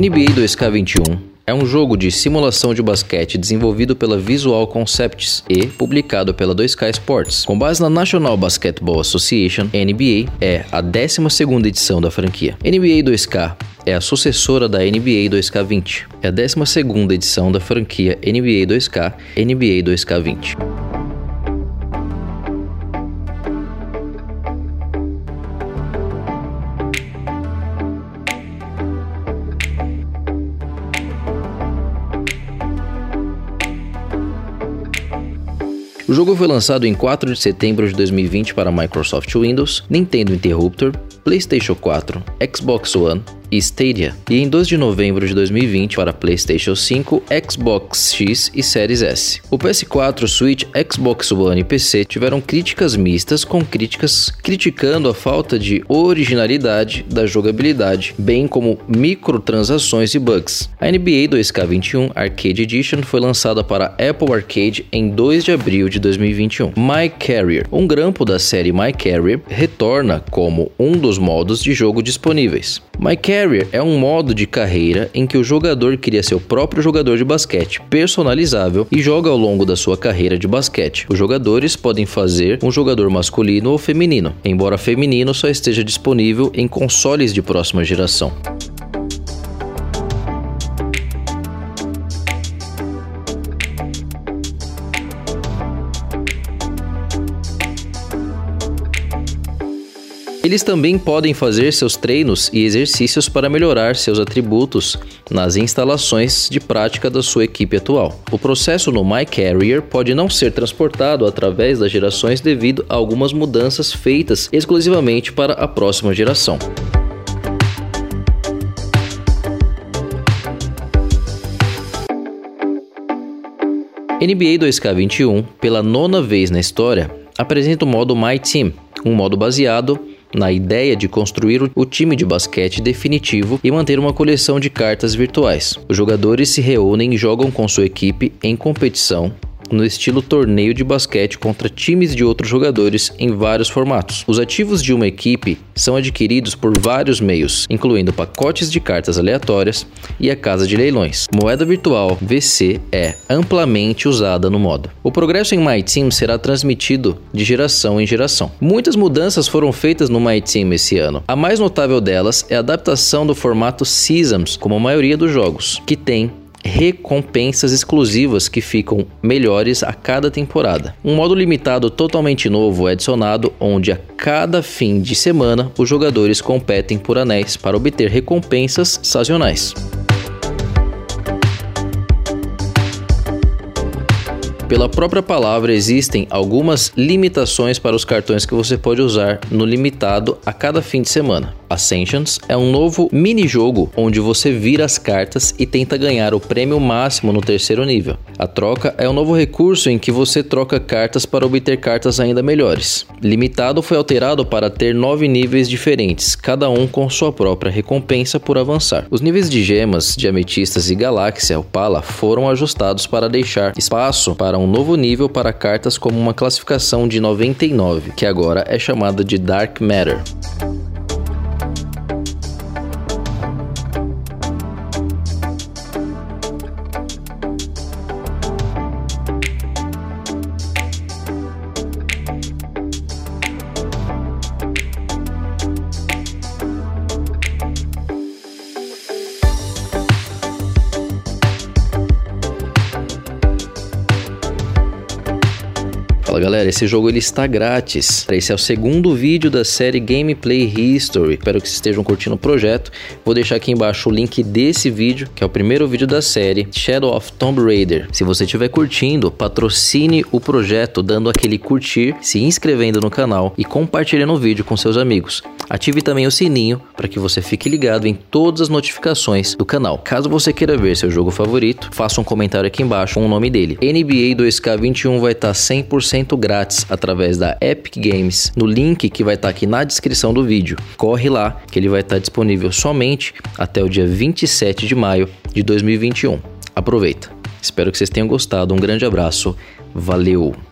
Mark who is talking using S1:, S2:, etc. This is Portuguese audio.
S1: NBA 2K21 é um jogo de simulação de basquete desenvolvido pela Visual Concepts e publicado pela 2K Sports. Com base na National Basketball Association, NBA é a 12ª edição da franquia. NBA 2K é a sucessora da NBA 2K20. É a 12ª edição da franquia NBA 2K, NBA 2K20. O jogo foi lançado em 4 de setembro de 2020 para Microsoft Windows, Nintendo Interruptor, PlayStation 4, Xbox One, e Stadia, e em 2 de novembro de 2020 para PlayStation 5, Xbox X e Series S. O PS4, Switch, Xbox One e PC tiveram críticas mistas, com críticas criticando a falta de originalidade da jogabilidade, bem como microtransações e bugs. A NBA 2K21 Arcade Edition foi lançada para Apple Arcade em 2 de abril de 2021. My Carrier, um grampo da série My Carrier, retorna como um dos modos de jogo disponíveis. My Carrier é um modo de carreira em que o jogador cria seu próprio jogador de basquete, personalizável e joga ao longo da sua carreira de basquete. Os jogadores podem fazer um jogador masculino ou feminino, embora feminino só esteja disponível em consoles de próxima geração. Eles também podem fazer seus treinos e exercícios para melhorar seus atributos nas instalações de prática da sua equipe atual. O processo no MyCarrier pode não ser transportado através das gerações devido a algumas mudanças feitas exclusivamente para a próxima geração. NBA 2K21, pela nona vez na história, apresenta o modo My Team, um modo baseado na ideia de construir o time de basquete definitivo e manter uma coleção de cartas virtuais. Os jogadores se reúnem e jogam com sua equipe em competição no estilo torneio de basquete contra times de outros jogadores em vários formatos. Os ativos de uma equipe são adquiridos por vários meios, incluindo pacotes de cartas aleatórias e a casa de leilões. Moeda virtual VC é amplamente usada no modo. O progresso em My Team será transmitido de geração em geração. Muitas mudanças foram feitas no My Team esse ano. A mais notável delas é a adaptação do formato Seasons, como a maioria dos jogos, que tem recompensas exclusivas que ficam melhores a cada temporada. Um modo limitado totalmente novo é adicionado, onde a cada fim de semana os jogadores competem por anéis para obter recompensas sazonais. Pela própria palavra, existem algumas limitações para os cartões que você pode usar no limitado a cada fim de semana. Ascensions é um novo mini-jogo onde você vira as cartas e tenta ganhar o prêmio máximo no terceiro nível. A troca é um novo recurso em que você troca cartas para obter cartas ainda melhores. Limitado foi alterado para ter nove níveis diferentes, cada um com sua própria recompensa por avançar. Os níveis de gemas, de ametistas e galáxia, Opala, foram ajustados para deixar espaço para um novo nível para cartas como uma classificação de 99, que agora é chamada de Dark Matter. Fala galera, esse jogo ele está grátis. Esse é o segundo vídeo da série Gameplay History. Espero que vocês estejam curtindo o projeto. Vou deixar aqui embaixo o link desse vídeo, que é o primeiro vídeo da série Shadow of Tomb Raider. Se você estiver curtindo, patrocine o projeto dando aquele curtir, se inscrevendo no canal e compartilhando o vídeo com seus amigos. Ative também o sininho para que você fique ligado em todas as notificações do canal. Caso você queira ver seu jogo favorito, faça um comentário aqui embaixo com o nome dele. NBA 2K21 vai estar 100% 100% grátis através da Epic Games no link que vai estar tá aqui na descrição do vídeo. Corre lá que ele vai estar tá disponível somente até o dia 27 de maio de 2021. Aproveita. Espero que vocês tenham gostado. Um grande abraço. Valeu!